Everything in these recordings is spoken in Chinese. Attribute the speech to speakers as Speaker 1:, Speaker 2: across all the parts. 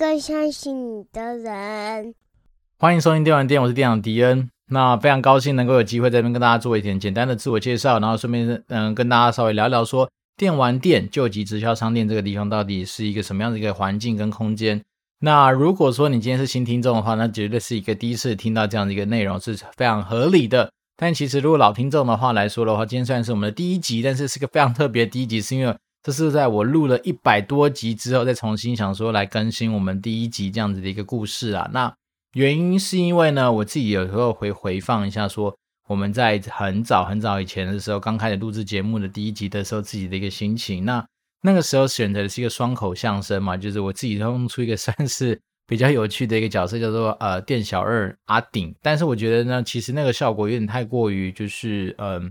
Speaker 1: 更相信你的人。
Speaker 2: 欢迎收听电玩店，我是店长迪恩。那非常高兴能够有机会在这边跟大家做一点简单的自我介绍，然后顺便嗯跟大家稍微聊聊说电玩店救急直销商店这个地方到底是一个什么样的一个环境跟空间。那如果说你今天是新听众的话，那绝对是一个第一次听到这样的一个内容是非常合理的。但其实如果老听众的话来说的话，今天虽然是我们的第一集，但是是个非常特别的第一集，是因为这是在我录了一百多集之后再重新想说来更新我们第一集这样子的一个故事啊。那原因是因为呢，我自己有时候会回放一下，说我们在很早很早以前的时候，刚开始录制节目的第一集的时候，自己的一个心情。那那个时候选择的是一个双口相声嘛，就是我自己弄出一个 算是比较有趣的一个角色，叫做呃店小二阿顶。但是我觉得呢，其实那个效果有点太过于就是嗯、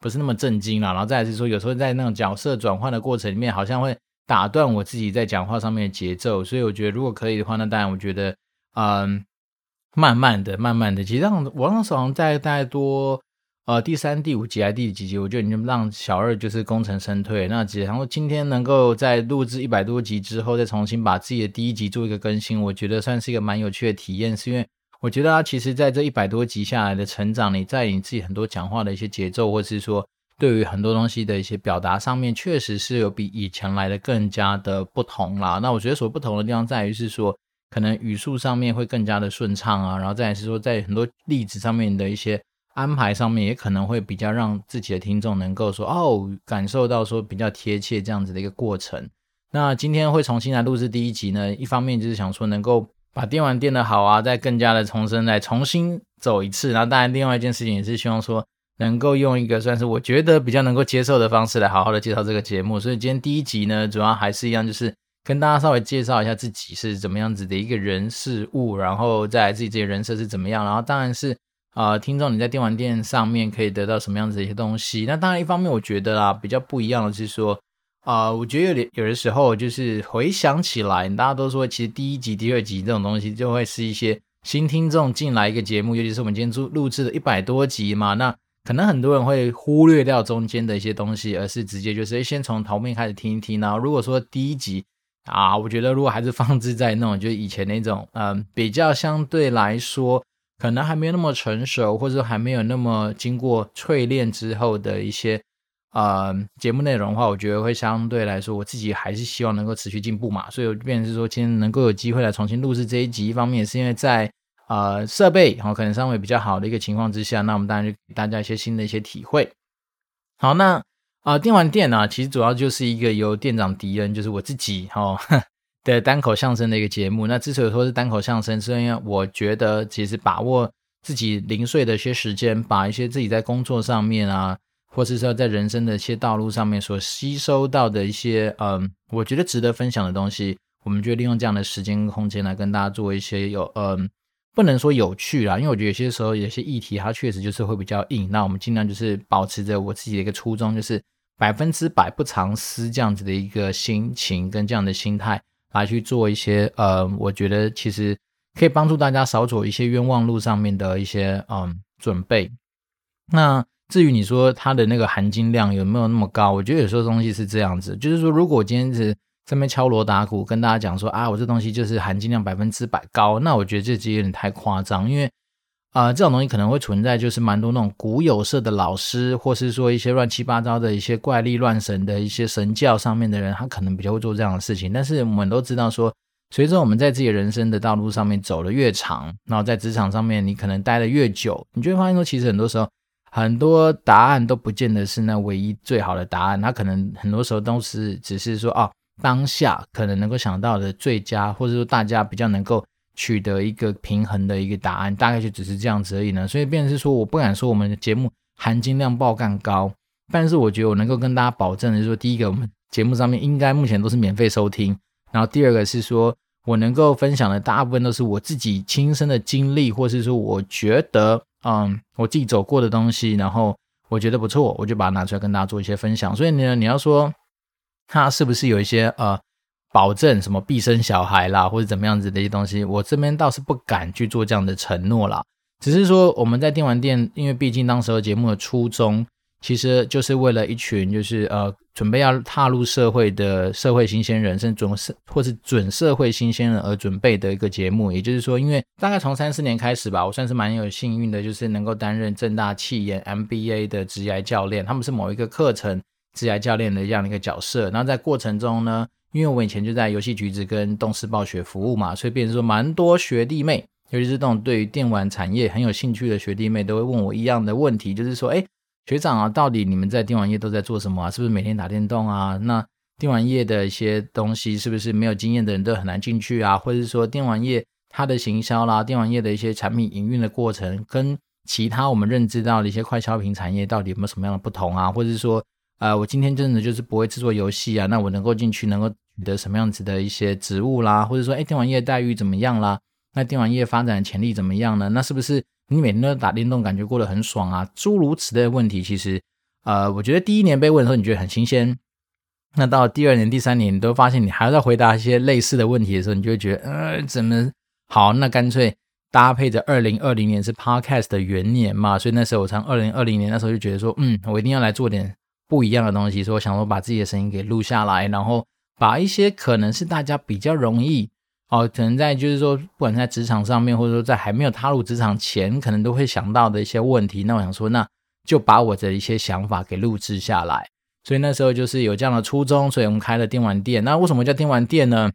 Speaker 2: 不是那么震惊了。然后再来是说，有时候在那种角色转换的过程里面，好像会打断我自己在讲话上面的节奏。所以我觉得如果可以的话，那当然我觉得嗯。慢慢的，慢慢的，其实让我那时候好像在大多呃第三、第五集还是第几集，我就已经让小二就是功成身退。那只然后今天能够在录制一百多集之后，再重新把自己的第一集做一个更新，我觉得算是一个蛮有趣的体验。是因为我觉得他其实在这一百多集下来的成长，你在你自己很多讲话的一些节奏，或是说对于很多东西的一些表达上面，确实是有比以前来的更加的不同啦。那我觉得所不同的地方在于是说。可能语速上面会更加的顺畅啊，然后再来是说，在很多例子上面的一些安排上面，也可能会比较让自己的听众能够说哦，感受到说比较贴切这样子的一个过程。那今天会重新来录制第一集呢，一方面就是想说能够把电玩店的好啊，再更加的重生，再重新走一次。然后当然另外一件事情也是希望说能够用一个算是我觉得比较能够接受的方式来好好的介绍这个节目。所以今天第一集呢，主要还是一样就是。跟大家稍微介绍一下自己是怎么样子的一个人事物，然后再来自己这些人设是怎么样，然后当然是啊、听众你在电玩店上面可以得到什么样子的一些东西。那当然一方面我觉得啦，比较不一样的是说啊、我觉得有点有的时候就是回想起来，大家都说其实第一集、第二集这种东西就会是一些新听众进来一个节目，尤其是我们今天录录制的一百多集嘛，那可能很多人会忽略掉中间的一些东西，而是直接就是先从头面开始听一听。然后如果说第一集。啊，我觉得如果还是放置在那种，就以前那种，嗯，比较相对来说，可能还没有那么成熟，或者说还没有那么经过淬炼之后的一些，呃、节目内容的话，我觉得会相对来说，我自己还是希望能够持续进步嘛。所以，我变成是说，今天能够有机会来重新录制这一集，一方面是因为在呃设备然后可能稍微比较好的一个情况之下，那我们当然就给大家一些新的一些体会。好，那。啊、呃，电玩店呢，其实主要就是一个由店长迪恩，就是我自己哦 的单口相声的一个节目。那之所以说是单口相声，是因为我觉得其实把握自己零碎的一些时间，把一些自己在工作上面啊，或是说在人生的一些道路上面所吸收到的一些，嗯，我觉得值得分享的东西，我们就利用这样的时间空间来跟大家做一些有，嗯，不能说有趣啦，因为我觉得有些时候有些议题它确实就是会比较硬。那我们尽量就是保持着我自己的一个初衷，就是。百分之百不藏私这样子的一个心情跟这样的心态来去做一些呃，我觉得其实可以帮助大家少走一些冤枉路上面的一些嗯准备。那至于你说它的那个含金量有没有那么高？我觉得有时候东西是这样子，就是说如果我今天是这边敲锣打鼓跟大家讲说啊，我这东西就是含金量百分之百高，那我觉得这其实有点太夸张，因为。啊、这种东西可能会存在，就是蛮多那种古有色的老师，或是说一些乱七八糟的一些怪力乱神的一些神教上面的人，他可能比较会做这样的事情。但是我们都知道说，随着我们在自己人生的道路上面走的越长，然后在职场上面你可能待的越久，你就会发现说，其实很多时候很多答案都不见得是那唯一最好的答案，它可能很多时候都是只是说哦，当下可能能够想到的最佳，或者说大家比较能够。取得一个平衡的一个答案，大概就只是这样子而已呢。所以，变成是说，我不敢说我们的节目含金量爆干高，但是我觉得我能够跟大家保证的是说，第一个，我们节目上面应该目前都是免费收听；然后第二个是说我能够分享的大部分都是我自己亲身的经历，或是说我觉得，嗯，我自己走过的东西，然后我觉得不错，我就把它拿出来跟大家做一些分享。所以呢，你要说它是不是有一些呃？保证什么必生小孩啦，或者怎么样子的一些东西，我这边倒是不敢去做这样的承诺啦。只是说我们在电玩店，因为毕竟当时候节目的初衷其实就是为了一群就是呃准备要踏入社会的社会新鲜人，甚至准社或是准社会新鲜人而准备的一个节目。也就是说，因为大概从三四年开始吧，我算是蛮有幸运的，就是能够担任正大气研 MBA 的职涯教练，他们是某一个课程职涯教练的这样的一个角色。然后在过程中呢，因为我以前就在游戏橘子跟动视暴雪服务嘛，所以变成说蛮多学弟妹，尤其是这种对于电玩产业很有兴趣的学弟妹，都会问我一样的问题，就是说，哎。学长啊，到底你们在电玩业都在做什么啊？是不是每天打电动啊？那电玩业的一些东西，是不是没有经验的人都很难进去啊？或者是说，电玩业它的行销啦，电玩业的一些产品营运的过程，跟其他我们认知到的一些快消品产业，到底有没有什么样的不同啊？或者是说，呃，我今天真的就是不会制作游戏啊，那我能够进去，能够取得什么样子的一些职务啦？或者说，哎，电玩业待遇怎么样啦？那电玩业发展潜力怎么样呢？那是不是？你每天都打电动，感觉过得很爽啊？诸如此类的问题，其实，呃，我觉得第一年被问的时候，你觉得很新鲜。那到第二年、第三年，你都发现你还要再回答一些类似的问题的时候，你就会觉得，呃，怎么好？那干脆搭配着二零二零年是 Podcast 的元年嘛，所以那时候我从二零二零年那时候就觉得说，嗯，我一定要来做点不一样的东西，所以我想说把自己的声音给录下来，然后把一些可能是大家比较容易。哦，可能在就是说，不管在职场上面，或者说在还没有踏入职场前，可能都会想到的一些问题。那我想说，那就把我的一些想法给录制下来。所以那时候就是有这样的初衷，所以我们开了电玩店。那为什么叫电玩店呢？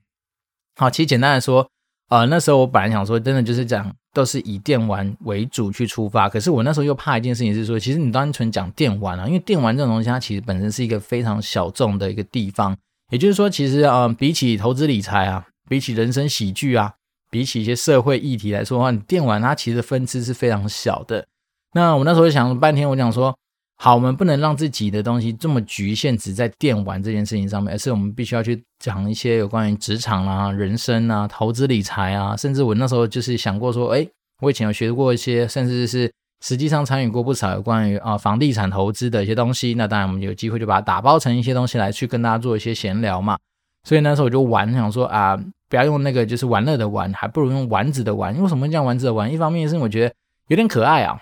Speaker 2: 好，其实简单的说，呃，那时候我本来想说，真的就是讲都是以电玩为主去出发。可是我那时候又怕一件事情是说，其实你单纯讲电玩啊，因为电玩这种东西，它其实本身是一个非常小众的一个地方。也就是说，其实啊、呃，比起投资理财啊。比起人生喜剧啊，比起一些社会议题来说的话，你电玩它其实分支是非常小的。那我那时候想了半天，我讲说，好，我们不能让自己的东西这么局限，只在电玩这件事情上面，而是我们必须要去讲一些有关于职场啊、人生啊、投资理财啊，甚至我那时候就是想过说，诶，我以前有学过一些，甚至是实际上参与过不少有关于啊房地产投资的一些东西。那当然，我们有机会就把它打包成一些东西来去跟大家做一些闲聊嘛。所以那时候我就玩，想说啊，不要用那个就是玩乐的玩，还不如用丸子的玩。为什么叫丸子的玩？一方面是我觉得有点可爱啊，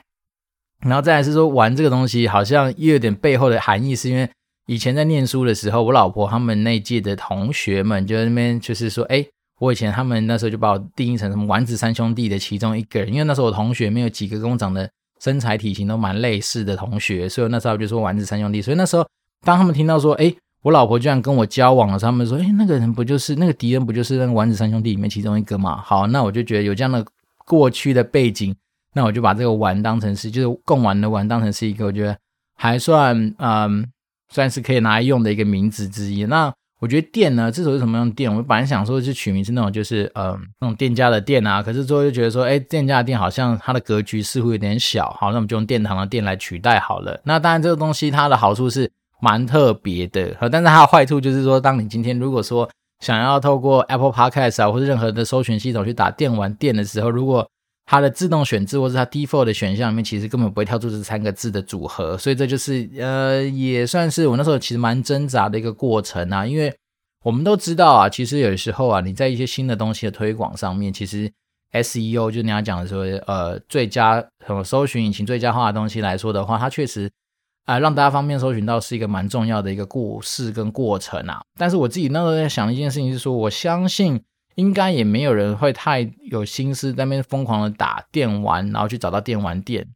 Speaker 2: 然后再来是说玩这个东西好像又有点背后的含义，是因为以前在念书的时候，我老婆他们那届的同学们就在那边就是说，哎，我以前他们那时候就把我定义成什么丸子三兄弟的其中一个人，因为那时候我同学没有几个跟我长得身材体型都蛮类似的同学，所以那时候就说丸子三兄弟。所以那时候当他们听到说，哎。我老婆居然跟我交往了，他们说：“诶，那个人不就是那个敌人，不就是那个丸子三兄弟里面其中一个嘛？”好，那我就觉得有这样的过去的背景，那我就把这个玩当成是就是共玩的玩当成是一个我觉得还算嗯算是可以拿来用的一个名字之一。那我觉得店呢，这时候是什么样的店？我本来想说是取名是那种就是嗯那种店家的店啊，可是最后就觉得说，诶，店家的店好像它的格局似乎有点小，好，那我们就用殿堂的店来取代好了。那当然这个东西它的好处是。蛮特别的，但是它的坏处就是说，当你今天如果说想要透过 Apple Podcast 啊，或者任何的搜寻系统去打电玩店的时候，如果它的自动选字或是它 default 的选项里面，其实根本不会跳出这三个字的组合，所以这就是呃，也算是我那时候其实蛮挣扎的一个过程啊。因为我们都知道啊，其实有时候啊，你在一些新的东西的推广上面，其实 SEO 就你要讲的说，呃，最佳什么搜寻引擎最佳化的东西来说的话，它确实。啊，让大家方便搜寻到是一个蛮重要的一个故事跟过程啊。但是我自己那时候在想一件事情是说，我相信应该也没有人会太有心思在那边疯狂的打电玩，然后去找到电玩店。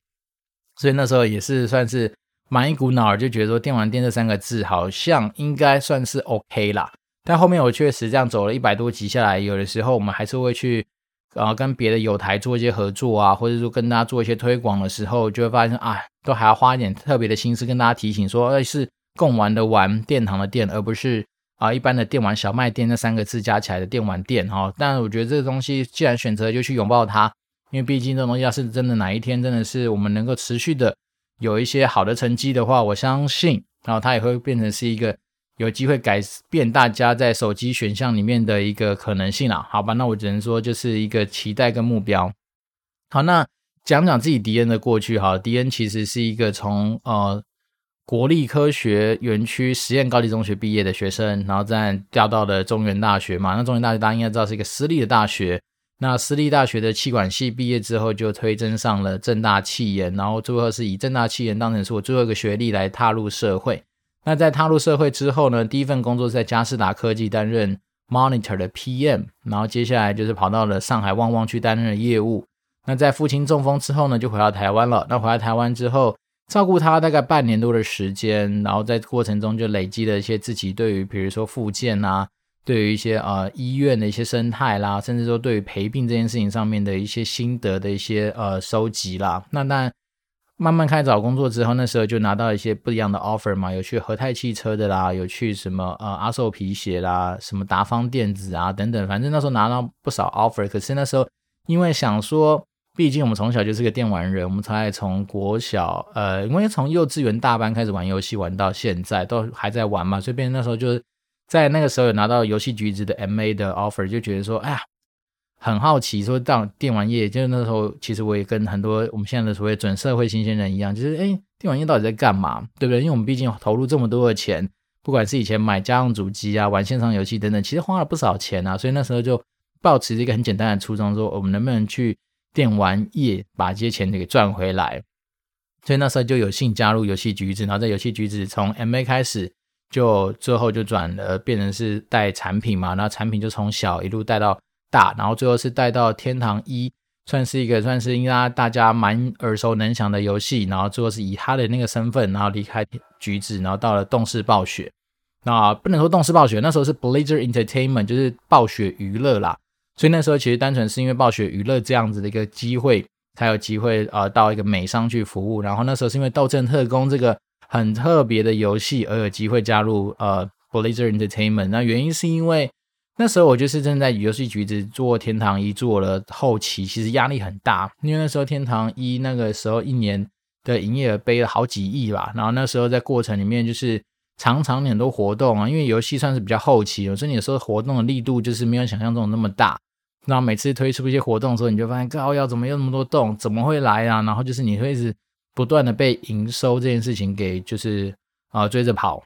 Speaker 2: 所以那时候也是算是蛮一股脑儿，就觉得说电玩店这三个字好像应该算是 OK 啦。但后面我确实这样走了一百多集下来，有的时候我们还是会去。然后跟别的友台做一些合作啊，或者说跟大家做一些推广的时候，就会发现啊，都还要花一点特别的心思跟大家提醒说，哎，是共玩的玩，殿堂的殿，而不是啊一般的电玩小卖店那三个字加起来的电玩店哈。但我觉得这个东西既然选择就去拥抱它，因为毕竟这东西要是真的哪一天真的是我们能够持续的有一些好的成绩的话，我相信，然后它也会变成是一个。有机会改变大家在手机选项里面的一个可能性啊，好吧，那我只能说就是一个期待跟目标。好，那讲讲自己迪恩的过去哈，迪恩其实是一个从呃国立科学园区实验高级中学毕业的学生，然后再调到了中原大学嘛，那中原大学大家应该知道是一个私立的大学，那私立大学的气管系毕业之后，就推甄上了正大气研，然后最后是以正大气研当成是我最后一个学历来踏入社会。那在踏入社会之后呢，第一份工作在嘉士达科技担任 Monitor 的 PM，然后接下来就是跑到了上海旺旺去担任了业务。那在父亲中风之后呢，就回到台湾了。那回到台湾之后，照顾他大概半年多的时间，然后在过程中就累积了一些自己对于比如说复健啊，对于一些呃医院的一些生态啦，甚至说对于陪病这件事情上面的一些心得的一些呃收集啦。那那慢慢开始找工作之后，那时候就拿到一些不一样的 offer 嘛，有去和泰汽车的啦，有去什么呃阿寿皮鞋啦，什么达方电子啊等等，反正那时候拿到不少 offer。可是那时候因为想说。毕竟我们从小就是个电玩人，我们才从国小，呃，因为从幼稚园大班开始玩游戏，玩到现在都还在玩嘛，所以变成那时候就是在那个时候有拿到游戏橘子的 MA 的 offer，就觉得说，哎呀，很好奇，说到电玩业，就是那时候其实我也跟很多我们现在的所谓准社会新鲜人一样，就是哎，电玩业到底在干嘛，对不对？因为我们毕竟投入这么多的钱，不管是以前买家用主机啊，玩线上游戏等等，其实花了不少钱啊，所以那时候就抱持一个很简单的初衷，说我们能不能去。电玩业把这些钱给赚回来，所以那时候就有幸加入游戏橘子，然后在游戏橘子从 MA 开始，就最后就转了变成是带产品嘛，然后产品就从小一路带到大，然后最后是带到天堂一，算是一个算是应该大家蛮耳熟能详的游戏，然后最后是以他的那个身份，然后离开橘子，然后到了动视暴雪，那不能说动视暴雪，那时候是 Blizzard Entertainment，就是暴雪娱乐啦。所以那时候其实单纯是因为暴雪娱乐这样子的一个机会，才有机会呃到一个美商去服务。然后那时候是因为《斗阵特工》这个很特别的游戏而有机会加入呃 Blizzard Entertainment。那原因是因为那时候我就是正在游戏橘子做天堂一做了后期，其实压力很大，因为那时候天堂一那个时候一年的营业额背了好几亿吧。然后那时候在过程里面就是常常很多活动啊，因为游戏算是比较后期，所以有时候活动的力度就是没有想象中那么大。然后每次推出一些活动的时候，你就发现靠要怎么有那么多洞，怎么会来啊？然后就是你会一直不断的被营收这件事情给就是啊、追着跑，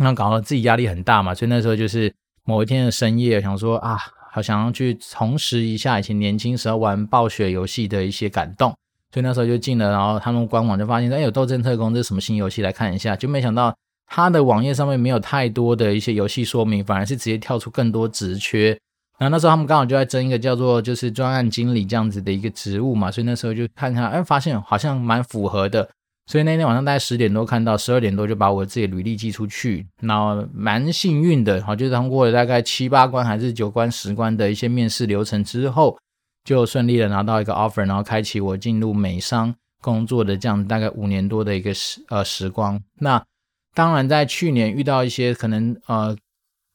Speaker 2: 那搞得自己压力很大嘛。所以那时候就是某一天的深夜，想说啊，好想要去重拾一下以前年轻时候玩暴雪游戏的一些感动。所以那时候就进了，然后他们官网就发现，哎，有《斗争特工》这是什么新游戏？来看一下，就没想到他的网页上面没有太多的一些游戏说明，反而是直接跳出更多职缺。然后那时候他们刚好就在争一个叫做就是专案经理这样子的一个职务嘛，所以那时候就看看，哎，发现好像蛮符合的，所以那天晚上大概十点多看到，十二点多就把我自己履历寄出去，然后蛮幸运的，好，就是通过了大概七八关还是九关十关的一些面试流程之后，就顺利的拿到一个 offer，然后开启我进入美商工作的这样大概五年多的一个时呃时光。那当然在去年遇到一些可能呃。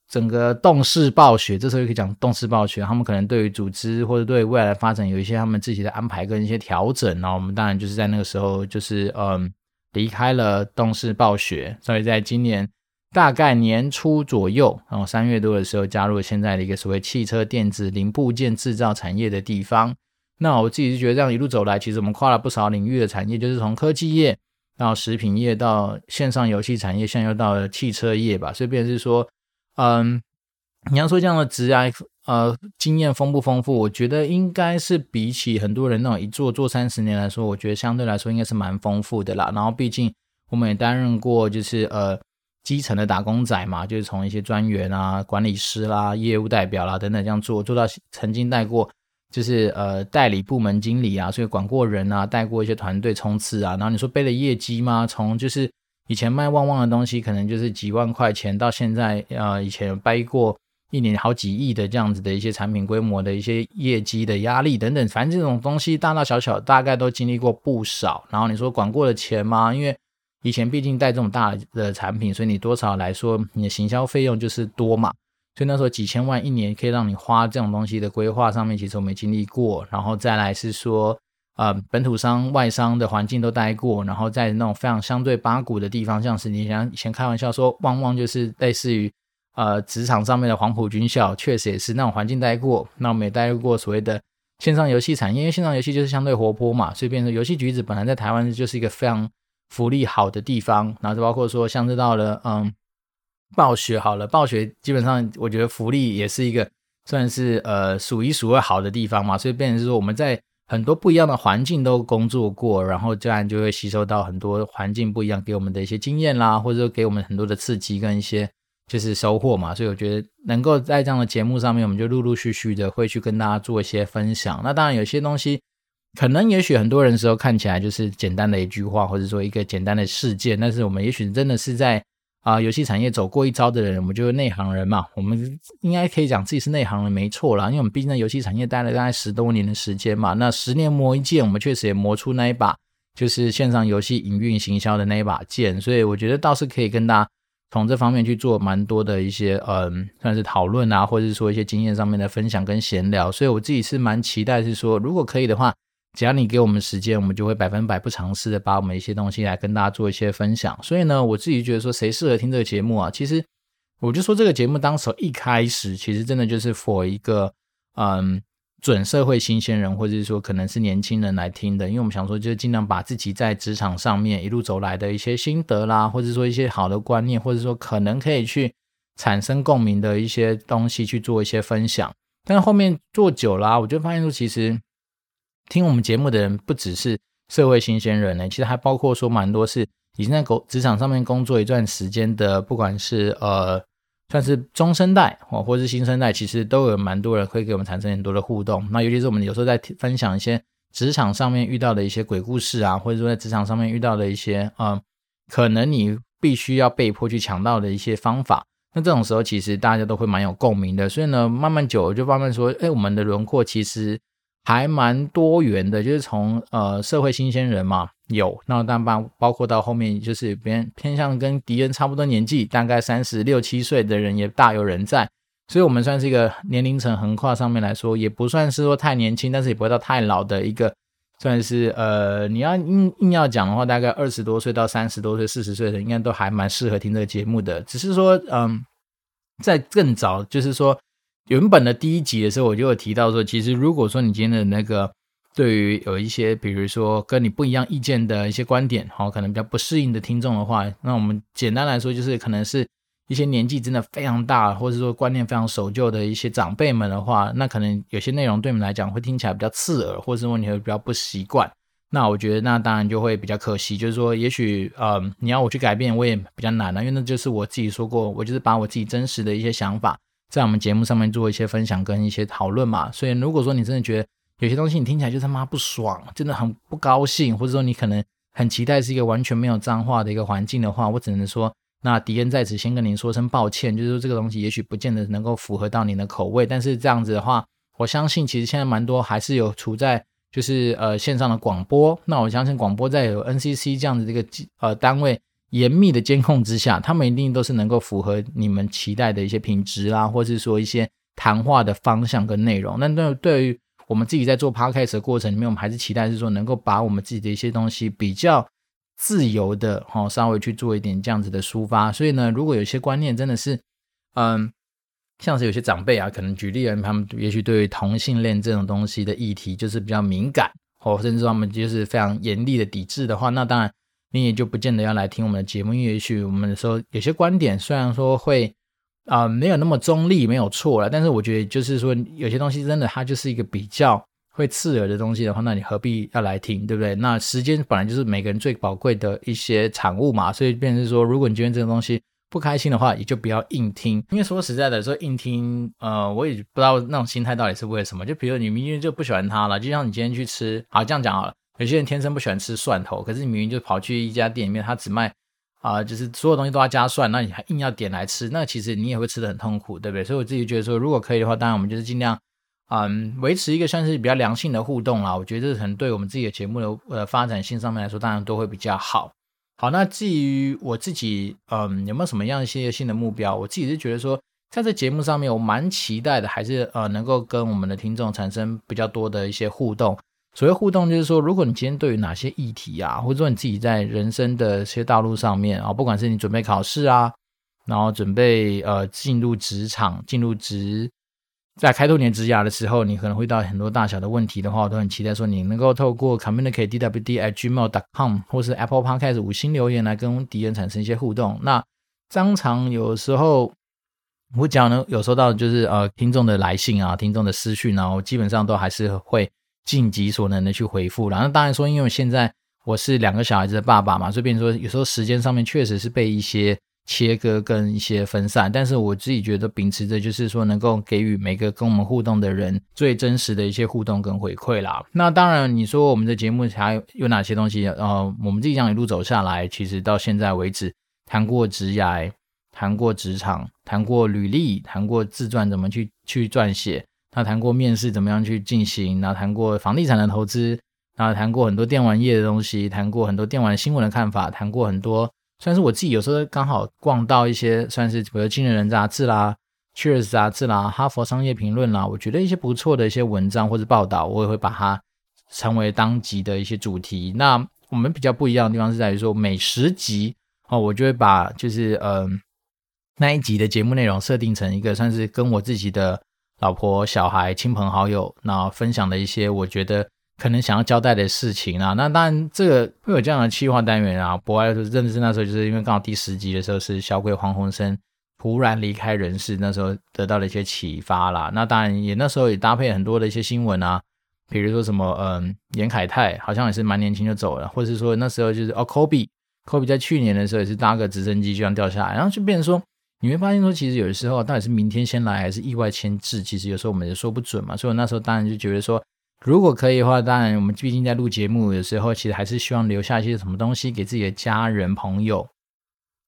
Speaker 2: 整个动视暴雪，这时候就可以讲动视暴雪，他们可能对于组织或者对未来的发展有一些他们自己的安排跟一些调整。然后我们当然就是在那个时候，就是嗯离开了动视暴雪，所以在今年大概年初左右，然后三月多的时候加入了现在的一个所谓汽车电子零部件制造产业的地方。那我自己是觉得这样一路走来，其实我们跨了不少领域的产业，就是从科技业到食品业到线上游戏产业，现在又到了汽车业吧。所以便是说。嗯，你要说这样的职涯，呃，经验丰不丰富？我觉得应该是比起很多人那种一做做三十年来说，我觉得相对来说应该是蛮丰富的啦。然后毕竟我们也担任过，就是呃基层的打工仔嘛，就是从一些专员啊、管理师啦、业务代表啦等等这样做，做到曾经带过，就是呃代理部门经理啊，所以管过人啊，带过一些团队冲刺啊。然后你说背了业绩吗？从就是。以前卖旺旺的东西，可能就是几万块钱，到现在，呃，以前有背过一年好几亿的这样子的一些产品规模的一些业绩的压力等等，反正这种东西大大小小大概都经历过不少。然后你说管过的钱吗？因为以前毕竟带这种大的产品，所以你多少来说，你的行销费用就是多嘛。所以那时候几千万一年可以让你花这种东西的规划上面，其实我没经历过。然后再来是说。呃，本土商、外商的环境都待过，然后在那种非常相对八股的地方，像是你想以前开玩笑说，旺旺就是类似于呃职场上面的黄埔军校，确实也是那种环境待过。那我们也待过所谓的线上游戏产业，因为线上游戏就是相对活泼嘛，所以变成游戏橘子本来在台湾就是一个非常福利好的地方。然后就包括说，像是到了嗯暴雪好了，暴雪基本上我觉得福利也是一个。算是呃数一数二好的地方嘛，所以变成是说我们在很多不一样的环境都工作过，然后自然就会吸收到很多环境不一样给我们的一些经验啦，或者说给我们很多的刺激跟一些就是收获嘛。所以我觉得能够在这样的节目上面，我们就陆陆续续的会去跟大家做一些分享。那当然有些东西。可能也许很多人时候看起来就是简单的一句话，或者说一个简单的事件，但是我们也许真的是在啊、游戏产业走过一遭的人，我们就是内行人嘛，我们应该可以讲自己是内行人没错啦，因为我们毕竟在游戏产业待了大概十多年的时间嘛，那十年磨一剑，我们确实也磨出那一把就是线上游戏营运行销的那一把剑，所以我觉得倒是可以跟大家从这方面去做蛮多的一些嗯算是讨论啊，或者是说一些经验上面的分享跟闲聊，所以我自己是蛮期待是说如果可以的话。只要你给我们时间，我们就会百分百不尝试的把我们一些东西来跟大家做一些分享。所以呢，我自己觉得说，谁适合听这个节目啊？其实我就说这个节目当时一开始，其实真的就是 for 一个嗯准社会新鲜人，或者是说可能是年轻人来听的。因为我们想说，就是尽量把自己在职场上面一路走来的一些心得啦，或者说一些好的观念，或者说可能可以去产生共鸣的一些东西去做一些分享。但是后面做久了，我就发现说，其实。听我们节目的人不只是社会新鲜人呢，其实还包括说蛮多是已经在工职场上面工作一段时间的，不管是呃算是中生代哦，或是新生代，其实都有蛮多人会给我们产生很多的互动。那尤其是我们有时候在分享一些职场上面遇到的一些鬼故事啊，或者说在职场上面遇到的一些呃可能你必须要被迫去抢到的一些方法，那这种时候其实大家都会蛮有共鸣的。所以呢，慢慢久了就慢慢说，哎，我们的轮廓其实。还蛮多元的，就是从呃社会新鲜人嘛有，那当然包括到后面就是偏偏向跟敌人差不多年纪，大概三十六七岁的人也大有人在，所以我们算是一个年龄层横跨上面来说，也不算是说太年轻，但是也不会到太老的一个，算是呃你要硬硬要讲的话，大概二十多岁到三十多岁、四十岁的人应该都还蛮适合听这个节目的，只是说嗯、在更早就是说。原本的第一集的时候，我就有提到说，其实如果说你今天的那个对于有一些，比如说跟你不一样意见的一些观点，好，可能比较不适应的听众的话，那我们简单来说，就是可能是一些年纪真的非常大，或者说观念非常守旧的一些长辈们的话，那可能有些内容对你们来讲会听起来比较刺耳，或者说你会比较不习惯。那我觉得那当然就会比较可惜，就是说，也许呃你要我去改变，我也比较难了，因为那就是我自己说过，我就是把我自己真实的一些想法。在我们节目上面做一些分享跟一些讨论嘛，所以如果说你真的觉得有些东西你听起来就他妈不爽，真的很不高兴，或者说你可能很期待是一个完全没有脏话的一个环境的话，我只能说，那迪恩在此先跟您说声抱歉，就是说这个东西也许不见得能够符合到您的口味，但是这样子的话，我相信其实现在蛮多还是有处在就是呃线上的广播，那我相信广播在有 NCC 这样子的一个呃单位。严密的监控之下，他们一定都是能够符合你们期待的一些品质啦，或是说一些谈话的方向跟内容。那对对于我们自己在做 podcast 的过程里面，我们还是期待是说能够把我们自己的一些东西比较自由的哈，稍微去做一点这样子的抒发。所以呢，如果有些观念真的是，嗯，像是有些长辈啊，可能举例啊，他们也许对于同性恋这种东西的议题就是比较敏感，或甚至他们就是非常严厉的抵制的话，那当然。你也就不见得要来听我们的节目，因为也许我们说有些观点虽然说会啊、没有那么中立，没有错了，但是我觉得就是说有些东西真的它就是一个比较会刺耳的东西的话，那你何必要来听，对不对？那时间本来就是每个人最宝贵的一些产物嘛，所以变成是说，如果你觉得这个东西不开心的话，也就不要硬听。因为说实在的，说硬听，呃，我也不知道那种心态到底是为什么。就比如你明明就不喜欢它了，就像你今天去吃，好这样讲好了。有些人天生不喜欢吃蒜头，可是你明明就跑去一家店里面，他只卖啊、就是所有东西都要加蒜，那你还硬要点来吃，那其实你也会吃的很痛苦，对不对？所以我自己觉得说，如果可以的话，当然我们就是尽量嗯维持一个算是比较良性的互动啦。我觉得这可能对我们自己的节目的呃发展性上面来说，当然都会比较好。好，那至于我自己嗯有没有什么样一些新的目标，我自己是觉得说，在这节目上面，我蛮期待的，还是呃能够跟我们的听众产生比较多的一些互动。所谓互动，就是说，如果你今天对于哪些议题啊，或者说你自己在人生的一些道路上面啊，不管是你准备考试啊，然后准备呃进入职场、进入职，在开拓你的职涯的时候，你可能会遇到很多大小的问题的话，我都很期待说你能够透过 communicate dwd at gmail dot com 或是 Apple Podcast 五星留言来跟敌人产生一些互动。那当场有时候我讲呢，有收到就是呃听众的来信啊，听众的私讯啊，我基本上都还是会尽己所能的去回复。然后当然说，因为现在我是两个小孩子的爸爸嘛，所以变成说有时候时间上面确实是被一些。切割跟一些分散，但是我自己觉得秉持着就是说，能够给予每个跟我们互动的人最真实的一些互动跟回馈啦。那当然，你说我们的节目还有哪些东西？呃，我们自己这样一路走下来，其实到现在为止，谈过职涯，谈过职场，谈过履历，谈过自传怎么去去撰写，那谈过面试怎么样去进行，然后谈过房地产的投资，然后谈过很多电玩业的东西，谈过很多电玩新闻的看法，谈过很多。算是我自己有时候刚好逛到一些，算是比如《经理人》杂志啦、《Cheers》杂志啦、《哈佛商业评论》啦，我觉得一些不错的一些文章或者报道，我也会把它成为当集的一些主题。那我们比较不一样的地方是在于说，每十集哦，我就会把就是嗯、那一集的节目内容设定成一个算是跟我自己的老婆、小孩、亲朋好友那分享的一些，我觉得。可能想要交代的事情啊，那当然这个会有这样的企划单元啊。不外就是认识那时候，就是因为刚好第十集的时候是小鬼黄鸿升突然离开人世，那时候得到了一些启发啦。那当然也那时候也搭配很多的一些新闻啊，比如说什么嗯，严凯泰好像也是蛮年轻就走了，或者是说那时候就是哦，Kobe，Kobe 在去年的时候也是搭个直升机就这样掉下来，然后就变成说你会发现说，其实有的时候到底是明天先来还是意外签字，其实有时候我们也说不准嘛。所以我那时候当然就觉得说。如果可以的话，当然我们毕竟在录节目的时候，其实还是希望留下一些什么东西给自己的家人朋友，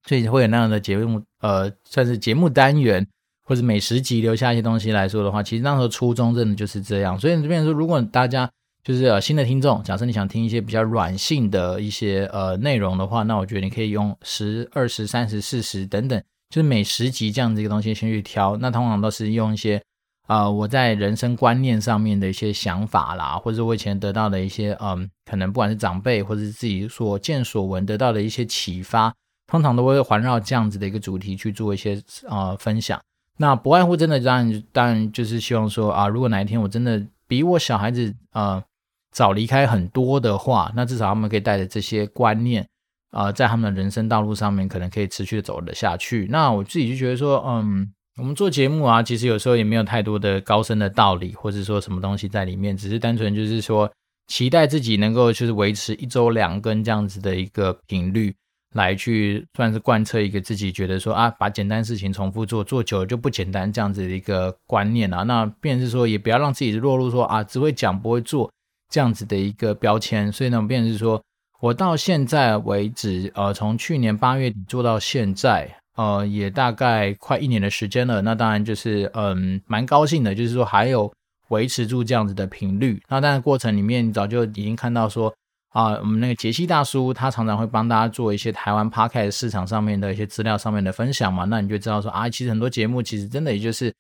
Speaker 2: 所以会有那样的节目，呃，算是节目单元或者每十集留下一些东西来说的话，其实那时候初衷真的就是这样。所以这边说，如果大家就是呃新的听众，假设你想听一些比较软性的一些呃内容的话，那我觉得你可以用十、二十、三十、四十等等，就是每十集这样子一个东西先去挑。那通常都是用一些。啊、呃，我在人生观念上面的一些想法啦，或者我以前得到的一些，嗯，可能不管是长辈或者是自己所见所闻得到的一些启发，通常都会环绕这样子的一个主题去做一些呃分享。那不外乎真的当然当然就是希望说啊，如果哪一天我真的比我小孩子呃早离开很多的话，那至少他们可以带着这些观念啊、在他们的人生道路上面可能可以持续的走得下去。那我自己就觉得说，嗯。我们做节目啊，其实有时候也没有太多的高深的道理，或者说什么东西在里面，只是单纯就是说期待自己能够就是维持一周两更这样子的一个频率，来去算是贯彻一个自己觉得说啊，把简单事情重复做，做久了就不简单这样子的一个观念啊。那便是说，也不要让自己落入说啊，只会讲不会做这样子的一个标签。所以呢，便是说我到现在为止，呃，从去年八月底做到现在。呃，也大概快一年的时间了，那当然就是嗯，蛮高兴的，就是说还有维持住这样子的频率。那当然过程里面，早就已经看到说啊，我们那个杰西大叔他常常会帮大家做一些台湾 Podcast 市场上面的一些资料上面的分享嘛，那你就知道说啊，其实很多节目其实真的也就是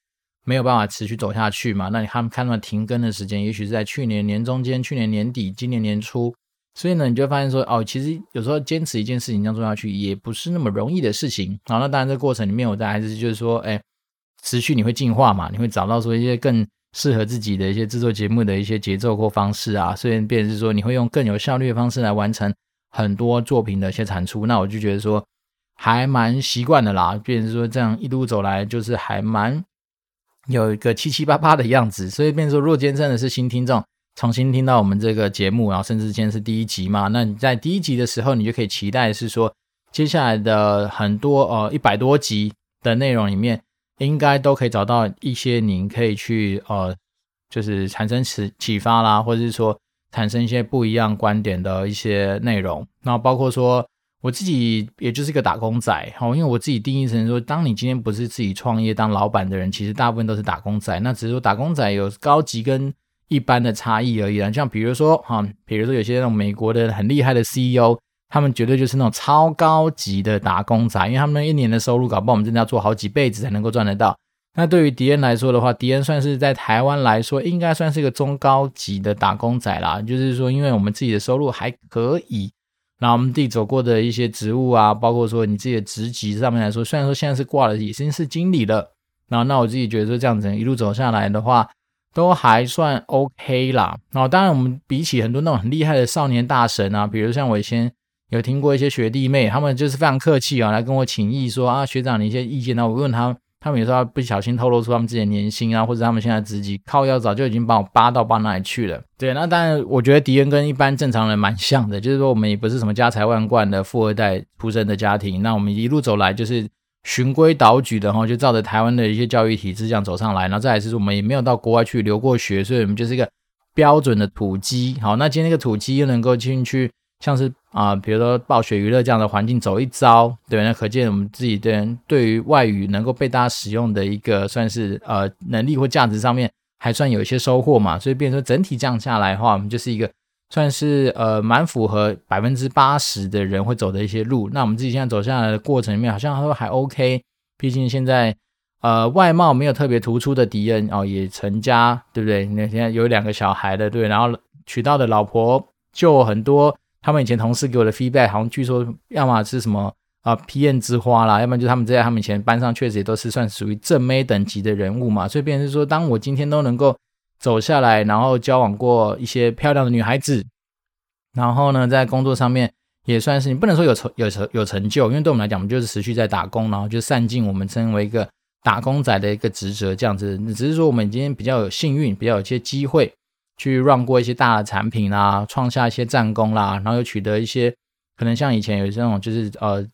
Speaker 2: 没有办法持续走下去嘛。那你他们看到停更的时间，也许是在去年年中间、去年年底、今年年初。所以呢，你就发现说，哦，其实有时候坚持一件事情这样做下去，也不是那么容易的事情。好，那当然，这过程里面，我在还是就是说，哎，持续你会进化嘛，你会找到说一些更适合自己的一些制作节目的一些节奏或方式啊。所以，变成是说，你会用更有效率的方式来完成很多作品的一些产出。那我就觉得说，还蛮习惯的啦。变成是说，这样一路走来，就是还蛮有一个七七八八的样子。所以，变成说，如果今天真的是新听众。重新听到我们这个节目，然后甚至今天是第一集嘛，那你在第一集的时候，你就可以期待是说，接下来的很多呃一百多集的内容里面，应该都可以找到一些您可以去呃，就是产生启启发啦，或者是说产生一些不一样观点的一些内容。那包括说我自己也就是一个打工仔，好，因为我自己定义成说，当你今天不是自己创业当老板的人，其实大部分都是打工仔。那只是说打工仔有高级跟一般的差异而已啦，像比如说哈，比如说有些那种美国的很厉害的 CEO，他们绝对就是那种超高级的打工仔，因为他们一年的收入搞不好我们真的要做好几辈子才能够赚得到。那对于迪恩来说的话，迪恩算是在台湾来说，应该算是一个中高级的打工仔啦。就是说，因为我们自己的收入还可以，那我们自己走过的一些职务啊，包括说你自己的职级上面来说，虽然说现在是挂了，已经是经理了。然后那我自己觉得说这样子一路走下来的话。都还算 OK 啦，然后当然我们比起很多那种很厉害的少年大神啊，比如像我以前有听过一些学弟妹，他们就是非常客气啊，来跟我请益说啊学长的一些意见，那我问他他们有时候不小心透露出他们自己的年薪啊，或者他们现在职级靠腰早就已经把我扒到扒哪里去了。对，那当然，我觉得敌人跟一般正常人蛮像的，就是说我们也不是什么家财万贯的富二代出身的家庭，那我们一路走来就是循规蹈矩的哈，就照着台湾的一些教育体制这样走上来。然后再来是我们也没有到国外去留过学，所以我们就是一个标准的土鸡。好，那今天那个土鸡又能够进去。像是啊、比如说暴雪娱乐这样的环境走一遭，对，那可见我们自己的人对于外语能够被大家使用的一个算是呃能力或价值上面还算有一些收获嘛，所以变成整体这样下来的话，我们就是一个算是呃蛮符合百分之八十的人会走的一些路。那我们自己现在走下来的过程里面，好像都还 OK，毕竟现在呃外貌没有特别突出的迪恩哦也成家，对不对？那现在有两个小孩的，对，然后娶到的老婆就很多。他们以前同事给我的 feedback，好像据说要么是什么啊 PM 之花啦，要不然就他们在他们以前班上确实也都是算属于正妹等级的人物嘛。所以变成是说，当我今天都能够走下来，然后交往过一些漂亮的女孩子，然后呢，在工作上面也算是你不能说有成有成有成就，因为对我们来讲，我们就是持续在打工，然后就散尽我们身为一个打工仔的一个职责，这样子。只是说我们今天比较有幸运，比较有一些机会。去让过一些大的产品啦，创下一些战功啦，然后又取得一些可能像以前有这种就是呃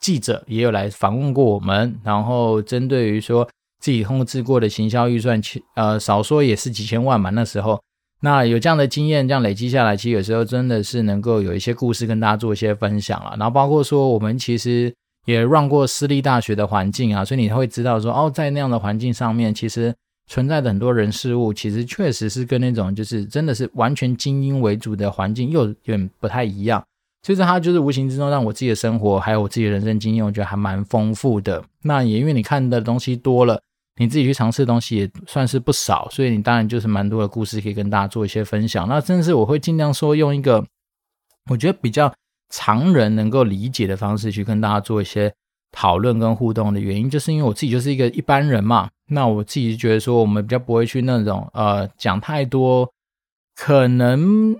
Speaker 2: 记者也有来访问过我们，然后针对于说自己控制过的行销预算，其呃少说也是几千万嘛，那时候那有这样的经验，这样累积下来，其实有时候真的是能够有一些故事跟大家做一些分享了。然后包括说我们其实也 run 过私立大学的环境啊，所以你会知道说哦，在那样的环境上面，其实。存在的很多人事物，其实确实是跟那种就是真的是完全精英为主的环境又有点不太一样。其实它就是无形之中让我自己的生活还有我自己的人生经验，我觉得还蛮丰富的。那也因为你看的东西多了，你自己去尝试的东西也算是不少，所以你当然就是蛮多的故事可以跟大家做一些分享。那甚至我会尽量说用一个我觉得比较常人能够理解的方式去跟大家做一些讨论跟互动的原因，就是因为我自己就是一个一般人嘛。那我自己觉得说，我们比较不会去那种呃讲太多可能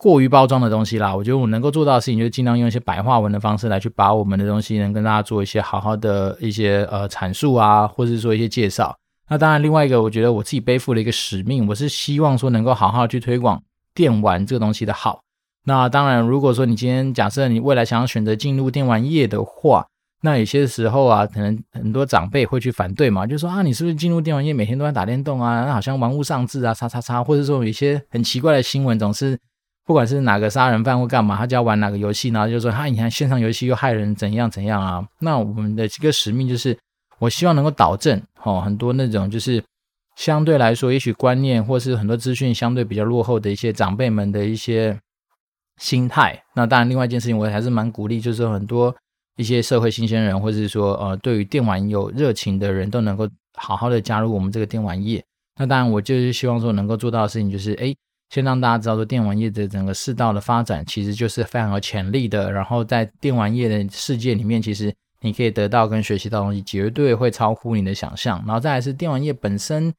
Speaker 2: 过于包装的东西啦。我觉得我能够做到的事情，就是尽量用一些白话文的方式来去把我们的东西能跟大家做一些好好的一些呃阐述啊，或者说一些介绍。那当然，另外一个我觉得我自己背负了一个使命，我是希望说能够好好去推广电玩这个东西的好。那当然，如果说你今天假设你未来想要选择进入电玩业的话，那有些时候啊，可能很多长辈会去反对嘛，就说啊，你是不是进入电玩业每天都在打电动啊？那好像玩物丧志啊，叉叉叉，或者说有一些很奇怪的新闻，总是不管是哪个杀人犯或干嘛，他就要玩哪个游戏，然后就说他，你看线上游戏又害人怎样怎样啊？那我们的这个使命就是，我希望能够导正哦，很多那种就是相对来说，也许观念或是很多资讯相对比较落后的一些长辈们的一些心态。那当然，另外一件事情，我还是蛮鼓励，就是很多。一些社会新鲜人，或者是说呃，对于电玩有热情的人都能够好好的加入我们这个电玩业。那当然，我就是希望说能够做到的事情，就是诶，先让大家知道说电玩业的整个世道的发展其实就是非常有潜力的。然后在电玩业的世界里面，其实你可以得到跟学习到东西，绝对会超乎你的想象。然后再来是电玩业本身，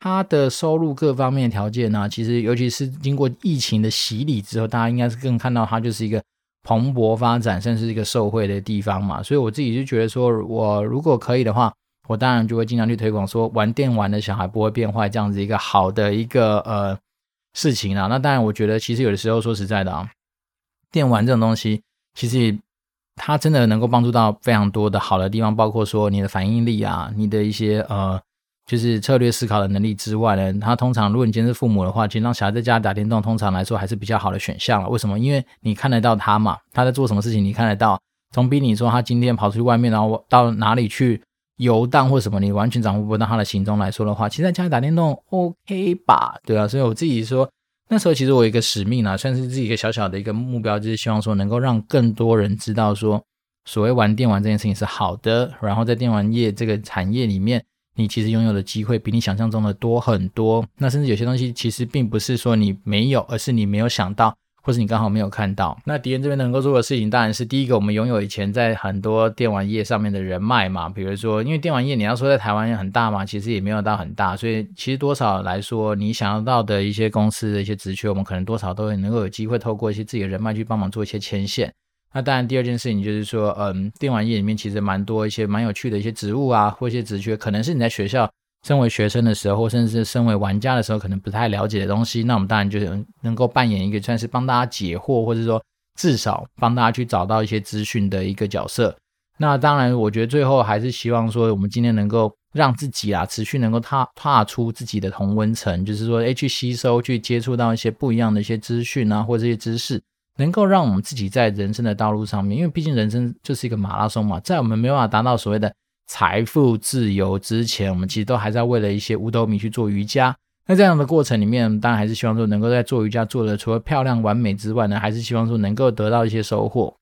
Speaker 2: 它的收入各方面条件呢，其实尤其是经过疫情的洗礼之后，大家应该是更看到它就是一个。蓬勃发展，甚至是一个受惠的地方嘛，所以我自己就觉得说，我如果可以的话，我当然就会经常去推广说，玩电玩的小孩不会变坏这样子一个好的一个呃事情啊。那当然，我觉得其实有的时候说实在的啊，电玩这种东西，其实它真的能够帮助到非常多的好的地方，包括说你的反应力啊，你的一些呃。就是策略思考的能力之外呢，他通常如果你今天是父母的话，其实让小孩在家打电动，通常来说还是比较好的选项了。为什么？因为你看得到他嘛，他在做什么事情，你看得到，总比你说他今天跑出去外面，然后到哪里去游荡或什么，你完全掌握不到他的行踪来说的话，其实在家里打电动 OK 吧？对啊，所以我自己说，那时候其实我有一个使命啊，算是自己一个小小的一个目标，就是希望说能够让更多人知道说，所谓玩电玩这件事情是好的，然后在电玩业这个产业里面。你其实拥有的机会比你想象中的多很多，那甚至有些东西其实并不是说你没有，而是你没有想到，或是你刚好没有看到。那敌人这边能够做的事情，当然是第一个，我们拥有以前在很多电玩业上面的人脉嘛。比如说，因为电玩业你要说在台湾也很大嘛，其实也没有到很大，所以其实多少来说，你想要到的一些公司的一些职缺，我们可能多少都会能够有机会透过一些自己的人脉去帮忙做一些牵线。那当然，第二件事情就是说，嗯，电玩业里面其实蛮多一些蛮有趣的一些职务啊，或一些职缺，可能是你在学校身为学生的时候，甚至是身为玩家的时候，可能不太了解的东西。那我们当然就是能够扮演一个算是帮大家解惑，或者说至少帮大家去找到一些资讯的一个角色。那当然，我觉得最后还是希望说，我们今天能够让自己啊，持续能够踏踏出自己的同温层，就是说，诶，去吸收、去接触到一些不一样的一些资讯啊，或这些知识。能够让我们自己在人生的道路上面，因为毕竟人生就是一个马拉松嘛，在我们没办法达到所谓的财富自由之前，我们其实都还在为了一些五斗米去做瑜伽。那这样的过程里面，当然还是希望说能够在做瑜伽做的除了漂亮完美之外呢，还是希望说能够得到一些收获。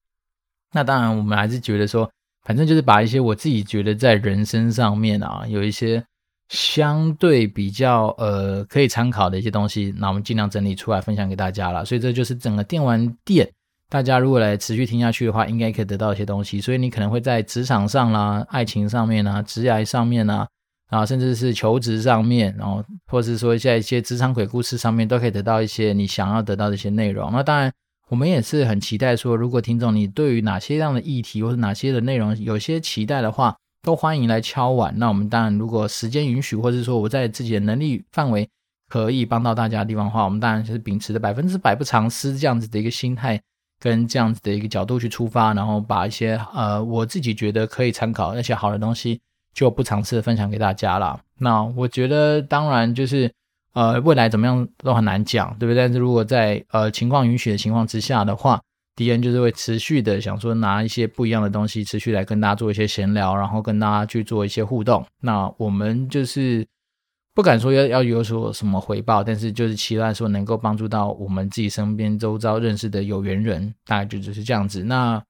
Speaker 2: 那当然，我们还是觉得说，反正就是把一些我自己觉得在人生上面啊，有一些。相对比较呃可以参考的一些东西，那我们尽量整理出来分享给大家了。所以这就是整个电玩店，大家如果来持续听下去的话，应该可以得到一些东西。所以你可能会在职场上啦、爱情上面啊、职业上面啊，啊，甚至是求职上面，然后或者是说在一些职场鬼故事上面，都可以得到一些你想要得到的一些内容。那当然，我们也是很期待说，如果听众你对于哪些样的议题或者哪些的内容有些期待的话。都欢迎来敲碗。那我们当然，如果时间允许，或者说我在自己的能力范围可以帮到大家的地方的话，我们当然就是秉持着百分之百不藏私这样子的一个心态，跟这样子的一个角度去出发，然后把一些呃我自己觉得可以参考那些好的东西，就不尝试分享给大家了。那我觉得当然就是呃未来怎么样都很难讲，对不对？但是如果在呃情况允许的情况之下的话，迪恩就是会持续的想说拿一些不一样的东西，持续来跟大家做一些闲聊，然后跟大家去做一些互动。那我们就是不敢说要要有所什么回报，但是就是期待说能够帮助到我们自己身边周遭认识的有缘人，大概就只是这样子。那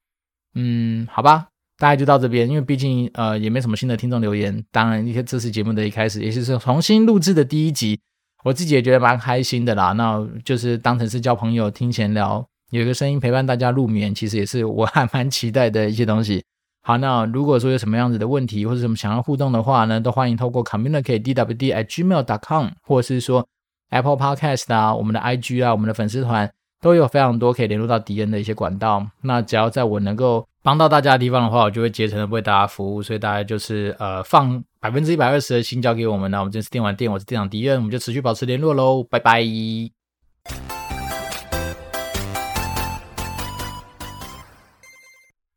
Speaker 2: 嗯，好吧，大概就到这边，因为毕竟呃也没什么新的听众留言。当然，一些这次节目的一开始，也就是重新录制的第一集，我自己也觉得蛮开心的啦。那就是当成是交朋友听闲聊。有一个声音陪伴大家入眠，其实也是我还蛮期待的一些东西。好，那如果说有什么样子的问题或者什么想要互动的话呢，都欢迎透过 communicate dwd at gmail dot com，或者是说 Apple Podcast 啊，我们的 IG 啊，我们的粉丝团都有非常多可以联络到敌人的一些管道。那只要在我能够帮到大家的地方的话，我就会竭诚的为大家服务。所以大家就是呃放百分之一百二十的心交给我们呢。我们这次电玩店，我是店长迪恩，我们就持续保持联络喽，拜拜。